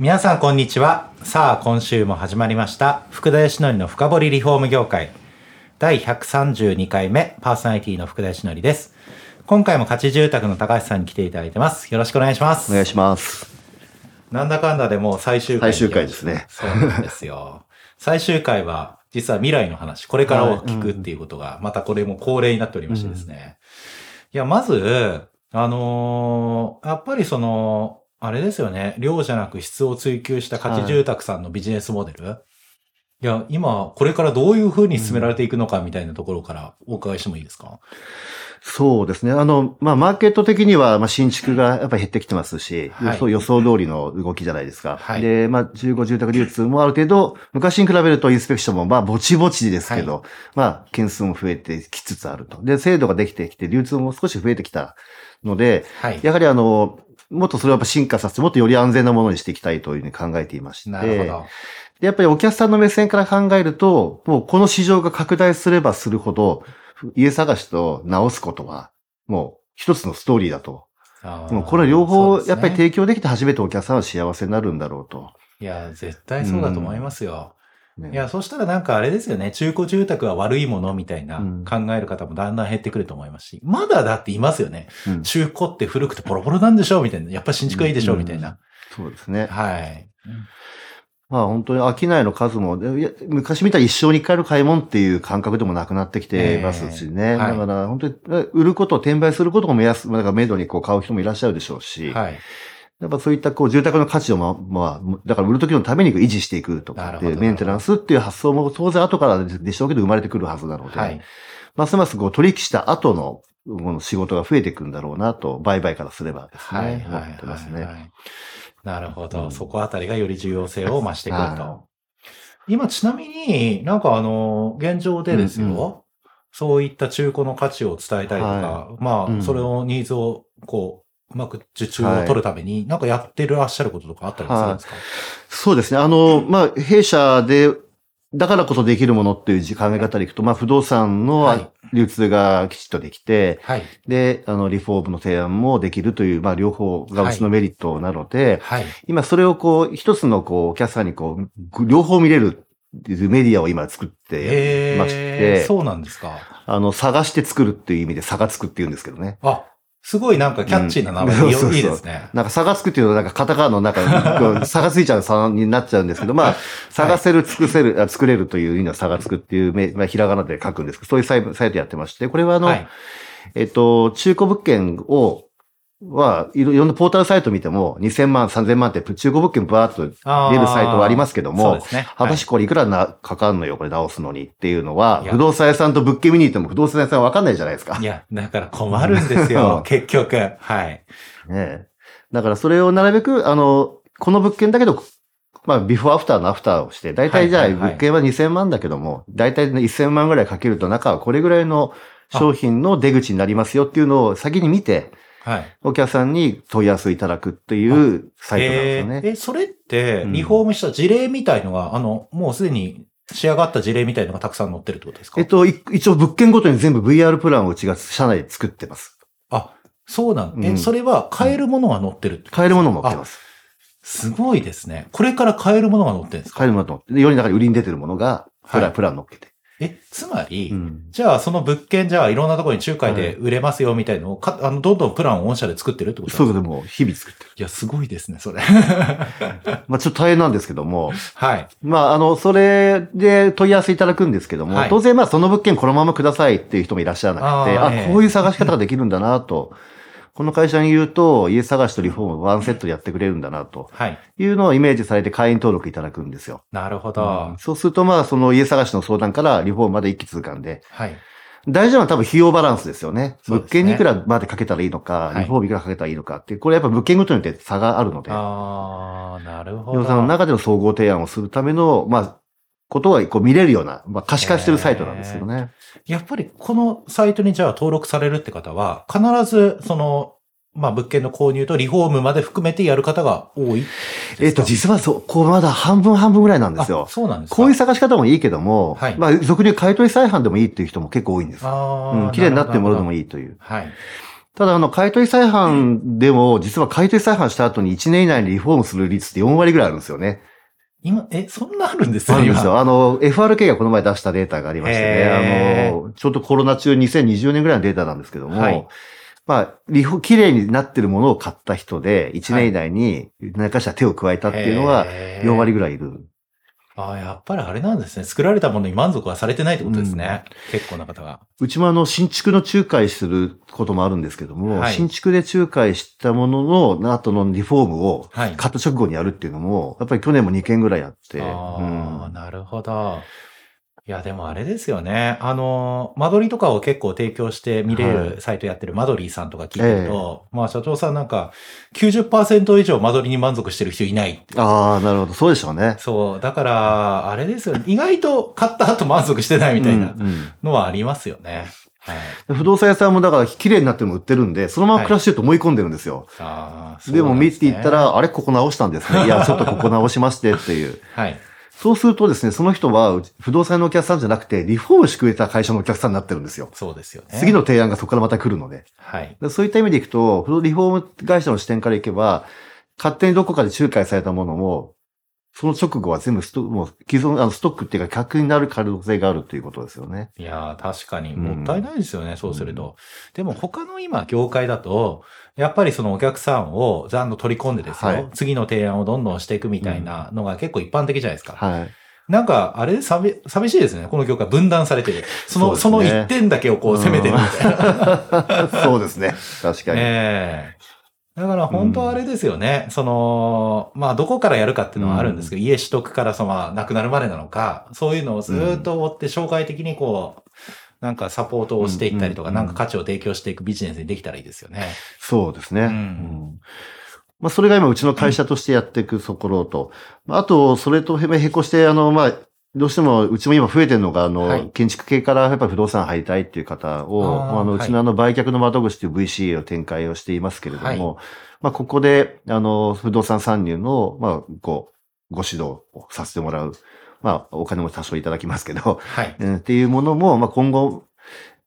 皆さんこんにちは。さあ今週も始まりました。福田義則の深掘りリフォーム業界。第132回目パーソナリティの福田義則です。今回も価値住宅の高橋さんに来ていただいてます。よろしくお願いします。お願いします。なんだかんだでもう最終回に最終回ですね。そうなんですよ。最終回は実は未来の話これからを聞くっていうことがまたこれも恒例になっておりましてですね、いやまずあのーやっぱりそのあれですよね量じゃなく質を追求した価値住宅さんのビジネスモデル、いや、今、これからどういうふうに進められていくのかみたいなところからお伺いしてもいいですか、そうですね。あの、まあ、マーケット的には、まあ、新築がやっぱり減ってきてますし、はい予想予想通りの動きじゃないですか。はいで、まあ、15住宅流通もある程度、昔に比べるとインスペクションも、まあ、ぼちぼちですけど、まあ、件数も増えてきつつあると。で、制度ができてきて、流通も少し増えてきたので、はい。やはりあの、もっとそれをやっぱ進化させて、もっとより安全なものにしていきたいというふうに考えていまして。なるほど。で、やっぱりお客さんの目線から考えると、もうこの市場が拡大すればするほど、家探しと直すことは、もう一つのストーリーだと。もうこれ両方やっぱり提供できて初めてお客さんは幸せになるんだろうと。いや、絶対そうだと思いますよ。ねいや、そしたらなんかあれですよね。中古住宅は悪いものみたいなうん考える方もだんだん減ってくると思いますし、まだだっていますよね。うん中古って古くてボロボロなんでしょうみたいな。やっぱ新築がいいでしょうみたいな。そうですね。はい。まあ本当に商いの数も、昔みたいに一生に一回の買い物っていう感覚でもなくなってきていますしね。ええはいだから本当に売ること、転売することも目安、だから目処にこう買う人もいらっしゃるでしょうし。はい。やっぱそういったこう住宅の価値をま、まあ、だから売るときのために維持していくとかメンテナンスっていう発想も当然後からでしょうけど生まれてくるはずなので、はい。ますますこう取引した後のこの仕事が増えていくんだろうなと、売買からすればですね。はい。はい。思ってますね。はいなるほど。うんそこあたりがより重要性を増してくるはと。今、ちなみになんかあの、現状でですよ。うんうそういった中古の価値を伝えたりとか、はまあ、うんそれをニーズをこう、うまく受注を取るために、なんかやってらっしゃることとかあったりするんですか、そうですね。あの、まあ、弊社で、だからこそできるものっていう考え方でいくと、まあ、不動産はいの流通がきちっとできて、はい。で、あの、リフォームの提案もできるという、まあ、両方がうちのメリットなので、はい。今それをこう、一つのこう、お客さんにこう、両方見れるっていうメディアを今作ってましえー、て、そうなんですか。あの、探して作るっていう意味で差がつくって言うんですけどね。あ、すごいなんかキャッチーな名前で、うんそうそうそういいですね。なんか差がつくっていうのはなんかカタカナの中に差がついちゃう差になっちゃうんですけど、まあ、探せる、尽くせる、あ作れるという意味の差がつくっていうめ、まあ、ひらがなで書くんですけど、そういうサイサイトやってまして、これはあの、はい。えっと、中古物件を、は、いろいろんなポータルサイト見ても、2000万、3000万って中古物件バーっと出るサイトはありますけどもそうで、すね。果たしてこれいくらな、かかんのよ、これ直すのにっていうのは不動産屋さんと物件見に行っても不動産屋さんわかんないじゃないですか。いや、だから困るんですよ、結局。はい。ねえだからそれをなるべく、あの、この物件だけど、まあ、ビフォーアフターのアフターをして、大体じゃあ、物件は2000万だけども、大体1000万ぐらいかけると中はこれぐらいの商品の出口になりますよっていうのを先に見て、はい。お客さんに問い合わせいただくっていうサイトなんですよね。えーえ、それって、うんリフォームした事例みたいのが、あの、もうすでに仕上がった事例みたいのがたくさん載ってるってことですか？えっと、い一応物件ごとに全部 VR プランをうちが社内で作ってます。あ、そうなん、え、うんそれは買えるものが載ってるって買えるものも持ってます。すごいですね。これから買えるものが載ってるんですか？買えるものと。で、世の中に売りに出てるものが、プラン、はいプラン乗っけて。え、つまり、うんじゃあその物件じゃあいろんなところに仲介で売れますよみたいのをか、あの、どんどんプランを御社で作ってるってことですか？そうでもう日々作ってる。いや、すごいですね、それ。まあちょっと大変なんですけども、はい。まああの、それで問い合わせいただくんですけども、はい当然まあその物件このままくださいっていう人もいらっしゃらなくて、ああーええこういう探し方ができるんだなと、この会社に言うと、家探しとリフォームをワンセットでやってくれるんだなとはい。いうのをイメージされて会員登録いただくんですよ。なるほど。そうするとまあその家探しの相談からリフォームまで一気通貫で、はい。大事なのは多分費用バランスですよね。物件にいくらまでかけたらいいのか、はいリフォームいくらかけたらいいのかってこれやっぱ物件ごとによって差があるので、ああ、なるほど。不動産の中での総合提案をするための、まあ、ことがこう見れるような、まあ可視化してるサイトなんですけどね。やっぱりこのサイトにじゃあ登録されるって方は、必ずその、まあ物件の購入とリフォームまで含めてやる方が多いえっと、実はそう、こうまだ半分半分ぐらいなんですよあ。そうなんですか？こういう探し方もいいけども、はいまあ、俗に買い取り再販でもいいっていう人も結構多いんです。ああ、うん、綺麗になってるものでもいい。いいという。はい。ただ、あの、買い取り再販でも、実は買い取り再販した後に1年以内にリフォームする率って4割ぐらいあるんですよね。今、え、そんなあるんです今あるんですよ。あの、FRK がこの前出したデータがありましてね、あの、ちょうどコロナ中2020年ぐらいのデータなんですけども、はい。まあ、リフォ、綺麗になってるものを買った人で、1年以内に何かしら手を加えたっていうのがへー。4割ぐらいいる。ああ、やっぱりあれなんですね。作られたものに満足はされてないってことですね。結構な方が。うちもあの、新築の仲介することもあるんですけども、はい新築で仲介したものの、後のリフォームを、はい。買った直後にやるっていうのも、やっぱり去年も2件ぐらいあって、ああ、うんなるほど。いや、でもあれですよね。あの、間取りとかを結構提供して見れはるサイトやってるマドリーさんとか聞いてると、まあ社長さんなんか90%以上間取りに満足してる人いない。ああ、なるほど。そうでしょうね。そう。だから、あれですよね。意外と買った後満足してないみたいなうんうんのはありますよね。はい。不動産屋さんもだから綺麗になってるの売ってるんで、そのまま暮らしてると思い込んでるんですよ。ああ、そうでも見ていった、ら、あれここ直したんですね。いや、ちょっとここ直しましてっていう。はい。そうするとですね、その人は不動産のお客さんじゃなくて、リフォームしてくれた会社のお客さんになってるんですよ。そうですよね。次の提案がそこからまた来るので。はい。でそういった意味でいくと、リフォーム会社の視点からいけば、勝手にどこかで仲介されたものも、その直後は全部ストもう既存、あのストックっていうか、客になる可能性があるということですよね。いやー、確かに、うんもったいないですよね、そうすると。でも他の今、業界だと、やっぱりそのお客さんをちゃんと取り込んでですよ、はい次の提案をどんどんしていくみたいなのが結構一般的じゃないですか。はい。なんか、あれ？寂、寂しいですね。この業界分断されてる。その、そ,、ねの一点だけをこう攻めてるみたいな。そうですね。確かに。ええだから本当はあれですよね。その、まあどこからやるかっていうのはあるんですけど、家取得からその、まあ亡くなるまでなのか、そういうのをずーっと追って紹介的にこう、なんかサポートをしていったりとか、うん。なんか価値を提供していくビジネスにできたらいいですよね。そうですね。うん。うん。まあ、それが今、うちの会社としてやっていくところと、まああと、それとへへこして、あの、まあ、どうしても、うちも今増えてるのが、あの、はい建築系からやっぱり不動産入りたいっていう方を、あの、うちのあの、売却の窓口という VCA を展開をしていますけれども、まあ、ここで、あの、不動産参入の、まあ、こう、ご指導をさせてもらう。まあ、お金も多少いただきますけど、はい。うんっていうものも、まあ、今後、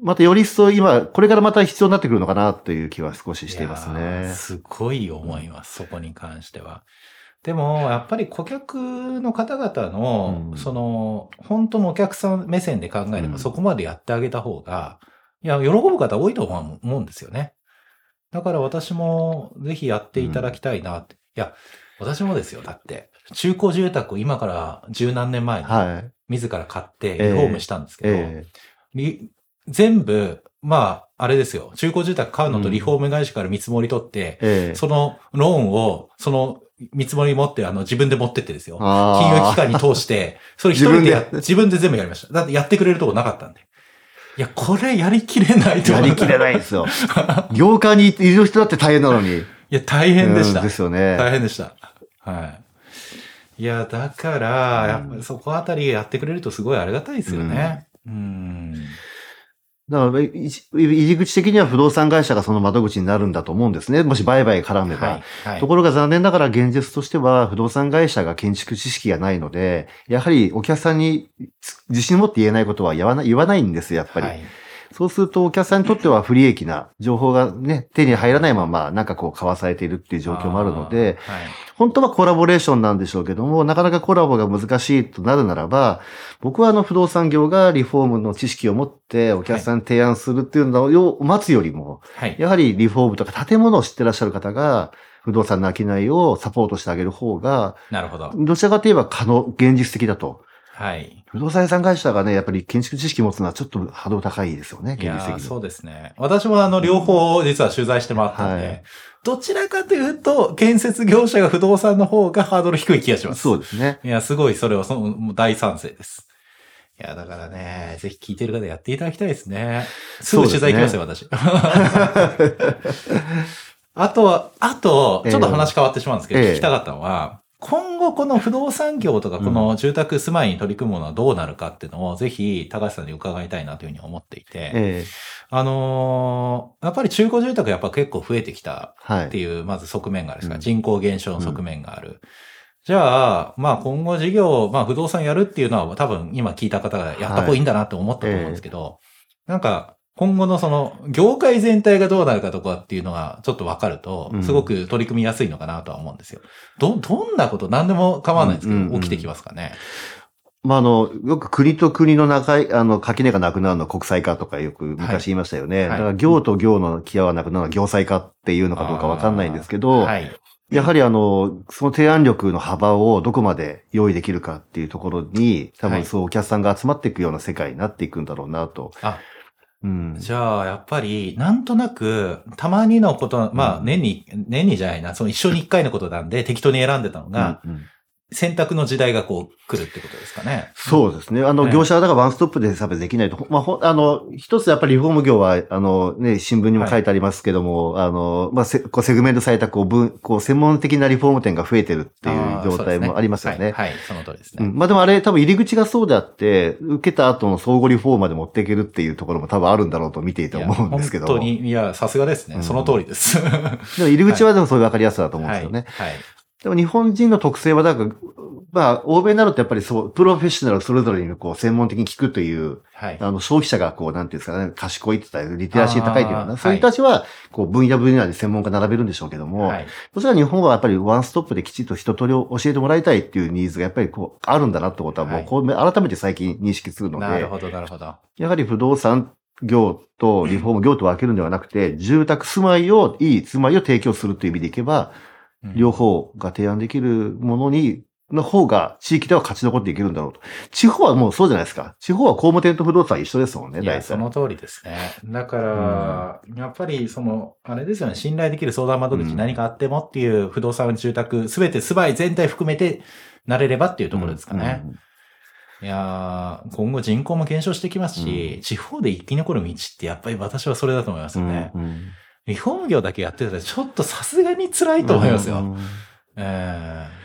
またより一層今、これからまた必要になってくるのかなという気は少ししていますね。すごい思います、そこに関しては。でも、やっぱり顧客の方々の、うんその、本当のお客さん目線で考えれば、うんそこまでやってあげた方が、いや、喜ぶ方多いと思うんですよね。だから私もぜひやっていただきたいなって。いや、私もですよ。だって、中古住宅を今から十何年前にはい。自ら買ってええリフォームしたんですけど、全部、まあ、あれですよ。中古住宅買うのとうんリフォーム会社から見積もり取ってえ、ええそのローンを、その見積もり持って、あの、自分で持ってってですよ。金融機関に通して、それ一人でや自分で自分で全部やりました。だってやってくれるとこなかったんで。いや、これやりきれないとやりきれないんですよ。業界にいる人だって大変なのに。いや、大変でした。うんですよね。大変でした。はい。いや、だから、やっぱりそこあたりやってくれるとすごいありがたいですよね。うん。だから、入り口的には不動産会社がその窓口になるんだと思うんですね。もし売買絡めば。はい。はいところが残念ながら現実としては不動産会社が建築知識がないので、やはりお客さんに自信を持って言えないことは言わない言わないんです、やっぱり。はいそうするとお客さんにとっては不利益な情報がね、手に入らないままなんかこう交わされているっていう状況もあるので、はい本当はコラボレーションなんでしょうけども、なかなかコラボが難しいとなるならば、僕はあの不動産業がリフォームの知識を持ってお客さんに提案するっていうのを待つよりも、はい。やはりリフォームとか建物を知ってらっしゃる方が、不動産の商いをサポートしてあげる方が、なるほど。どちらかといえば可能、現実的だと。はい。不動産屋さん会社がね、やっぱり建築知識持つのはちょっと波動高いですよね、現実的に。ーそうですね。私もあの、両方実は取材してもらったんで、はいどちらかというと、建設業者が不動産の方がハードル低い気がします。そうですね。いや、すごい、それはその、大賛成です。いや、だからね、ぜひ聞いてる方やっていただきたいですね。すぐ取材行きますよ、私。あとは、あと、ちょっと話変わってしまうんですけど、ええ聞きたかったのは、今後この不動産業とかこの住宅住まいに取り組むものはどうなるかっていうのを、ぜひ高橋さんに伺いたいなというふうに思っていて、ええ。あのーやっぱり中古住宅やっぱ結構増えてきたはい。っていう、まず側面があるんですが、うん。人口減少の側面がある。じゃあ、まあ今後事業、まあ不動産やるっていうのは多分今聞いた方がやった方がいいんだなって思ったと思うんですけど、なんか今後のその業界全体がどうなるかとかっていうのがちょっとわかるとう、んすごく取り組みやすいのかなとは思うんですよ。ど、どんなこと、何でも構わないんですけど、起きてきますかね？まあ、あの、よく国と国の中い、あの、垣根がなくなるのは国際化とかよく昔言いましたよね。はいだから、行と行の際はなくなるのは行際化っていうのかどうかわかんないんですけど、はい。やはりあの、その提案力の幅をどこまで用意できるかっていうところに、多はい分そうお客さんが集まっていくような世界になっていくんだろうなと。あ、うん。じゃあ、やっぱり、なんとなく、たまにのこと、まあ、うん年に、年にじゃないな、その一生に一回のことなんで、適当に選んでたのが、うんうん選択の時代がこう、来るってことですかね。そうですね。あの、ね業者はだからワンストップで差別できないと。まあ、ほあの、一つやっぱりリフォーム業は、あの、ね、新聞にも書いてありますけども、あの、まあ、せこうセグメントされた、こう、分、こう、専門的なリフォーム店が増えてるっていう状態もありますよね。はい、はい、その通りですね。うん、まあでもあれ多分入り口がそうであって、受けた後の相互リフォームまで持っていけるっていうところも多分あるんだろうと見ていて思うんですけど。本当に、いや、さすがですね。うんその通りです。でも入り口はでもそういう分かりやすさだと思うんですよね。はい。はい。でも日本人の特性は、だから、まあ、欧米になるとやっぱりそう、プロフェッショナルそれぞれにこう、専門的に聞くという、はい。あの、消費者がこう、なんていうんですかね、賢いって言ったら、リテラシー高いというような、そういう人たちは、こう、分野分野で専門家並べるんでしょうけども、はい。そしたら日本はやっぱりワンストップできちっと一通りを教えてもらいたいっていうニーズがやっぱりこう、あるんだなってことはもう、はいこう、改めて最近認識するので、なるほど、なるほど。やはり不動産業とリフォーム業と分けるんではなくて、住宅住まいを、いい住まいを提供するという意味でいけば、うん両方が提案できるものに、の方が地域では勝ち残っていけるんだろうと。地方はもうそうじゃないですか。地方は工務店と不動産は一緒ですもんね、大体。その通りですね。だから、やっぱり、その、あれですよね、信頼できる相談窓口うん何かあってもっていう不動産住宅、すべて住まい全体含めてなれればっていうところですかね。うんいやー今後人口も減少してきますし、うん地方で生き残る道ってやっぱり私はそれだと思いますよね。うんうんリフォーム業だけやってたらちょっとさすがに辛いと思いますよ。うんええ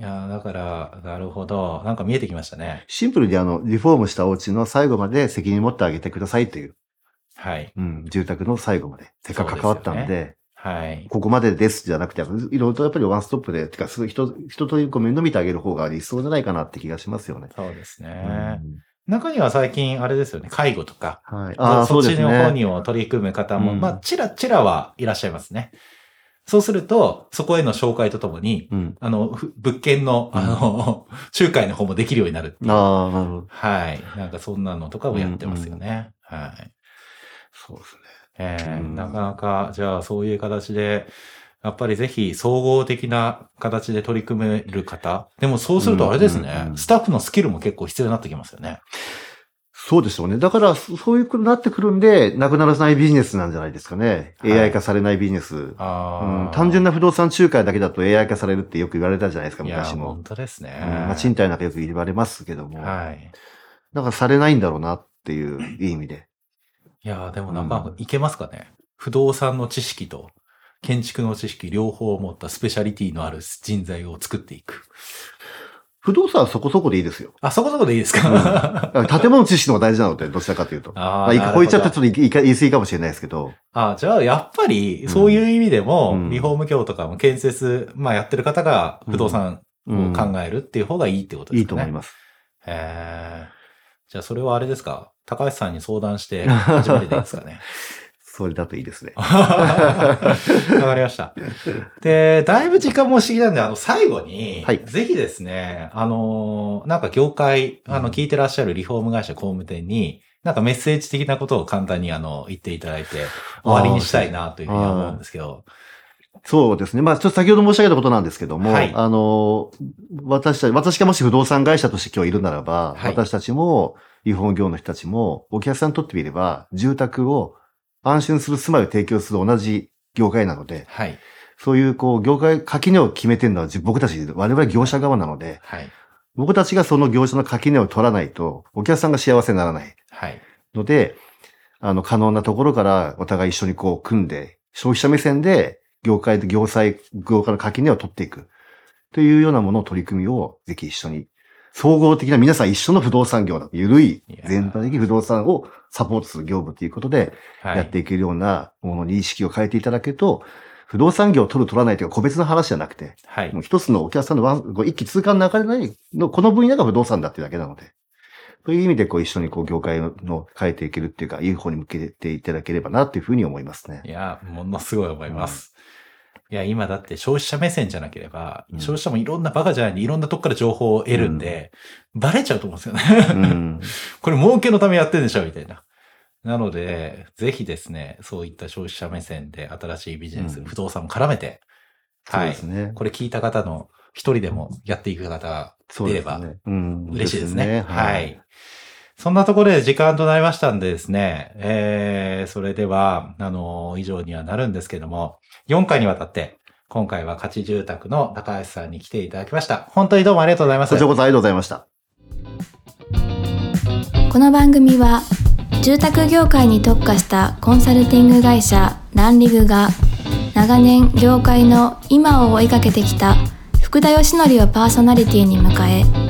いやーだから、なるほど。なんか見えてきましたね。シンプルにあの、リフォームしたお家の最後まで責任持ってあげてくださいという、はい。うん、住宅の最後まで、せっかく関わったんで、ではい。ここまでですじゃなくて、いろいろとやっぱりワンストップで、てか、人、人と面倒見てあげる方が理想じゃないかなって気がしますよね。そうですうね。ん中には最近、あれですよね、介護とか、はい。ああ、そっち。の方にも取り組む方も、うんまあ、ちらちらはいらっしゃいますね。そうすると、そこへの紹介とともに、うん。あの、ふ物件の、うんあの、仲介の方もできるようになるっていう。ああ、なるほど。はい。なんかそんなのとかもやってますよね。はい。そうですね。えーうんなかなか、じゃあそういう形で、やっぱりぜひ総合的な形で取り組める方。でもそうするとあれですね、うんうんスタッフのスキルも結構必要になってきますよね。そうでしょうね。だから、そそういうことになってくるんで、なくならないビジネスなんじゃないですかね。はい AI 化されないビジネス。あうん、単純なな不動産仲介だけだと AI 化されるってよく言われたじゃないですか、昔も。本当ですね。うんまあ、賃貸なんかよく言われますけども。はい。だからされないんだろうなっていういい意味で。いや、でもなんかいけますかね。不動産の知識と建築の知識両方を持ったスペシャリティのある人材を作っていく。不動産はそこそこでいいですよ。あ、そこそこでいいですか、だから建物知識の方が大事なので、どちらかというと。あまあ、いこう言っちゃってとちょっと言い過ぎかもしれないですけど。あじゃあ、やっぱり、そういう意味でも、うんリフォーム業とかも建設、まあやってる方が不動産うんを考えるっていう方がいいってことですかね。いいと思います。へーじゃあ、それはあれですか？高橋さんに相談して 始めていいですかね？それだといいですね。わかりました。で、だいぶ時間も不思議なんで、あの、最後に、はいぜひですね、あのー、なんか業界、あの、うん聞いてらっしゃるリフォーム会社工務店に、なんかメッセージ的なことを簡単にあの、言っていただいて、終わりにしたいなというふうに思うんですけど。そうですね。まあ、ちょっと先ほど申し上げたことなんですけども、はいあの、私たち、私がもし不動産会社として今日いるならば、はい私たちも、リフォーム業の人たちも、お客さんにとってみれば、住宅を安心する住まいを提供する同じ業界なので、はい。そういう、こう、業界、垣根を決めてるのは自僕たち、我々業者側なので、はい。僕たちがその業者の垣根を取らないと、お客さんが幸せにならないはい。ので、あの、可能なところからお互い一緒にこう組んで、消費者目線で業界で業界、業界の垣根を取っていく。というようなものを取り組みをぜひ一緒に、総合的な皆さん一緒の不動産業だ。ゆるい全体的不動産をサポートする業務ということで、はい。やっていけるようなものに意識を変えていただけると、不動産業を取る取らないというか個別の話じゃなくて、はいもう。一つのお客さんのワン一気通貫の流れないの、この分野が不動産だっていうだけなので、そういう意味でこう一緒にこう業界の変えていけるっていうか、いい方に向けていただければなっていうふうに思いますねい。や、ものすごい思います。いや、今だって消費者目線じゃなければ、うん消費者もいろんなバカじゃないんでいろんなとこから情報を得るんで、バレちゃうと思うんですようね。ん。これ儲けのためやってんでしょみたいな。なので、ぜひですね、そういった消費者目線で新しいビジネス、うん不動産も絡めて、はいね。これ聞いた方の一人でもやっていく方がそう出れば。嬉しいですね。ははいい。。そんなところで時間となりましたんでですね、えー、それでは、あの以上にはなるんですけども、4回にわたって、今回は価値住宅の高橋さんに来ていただきました。本当にどうもありがとうございます。こちらこそありがとうございました。この番組は住宅業界に特化したコンサルティング会社ランリグが長年業界の今を追いかけてきた福田義則をパーソナリティに迎え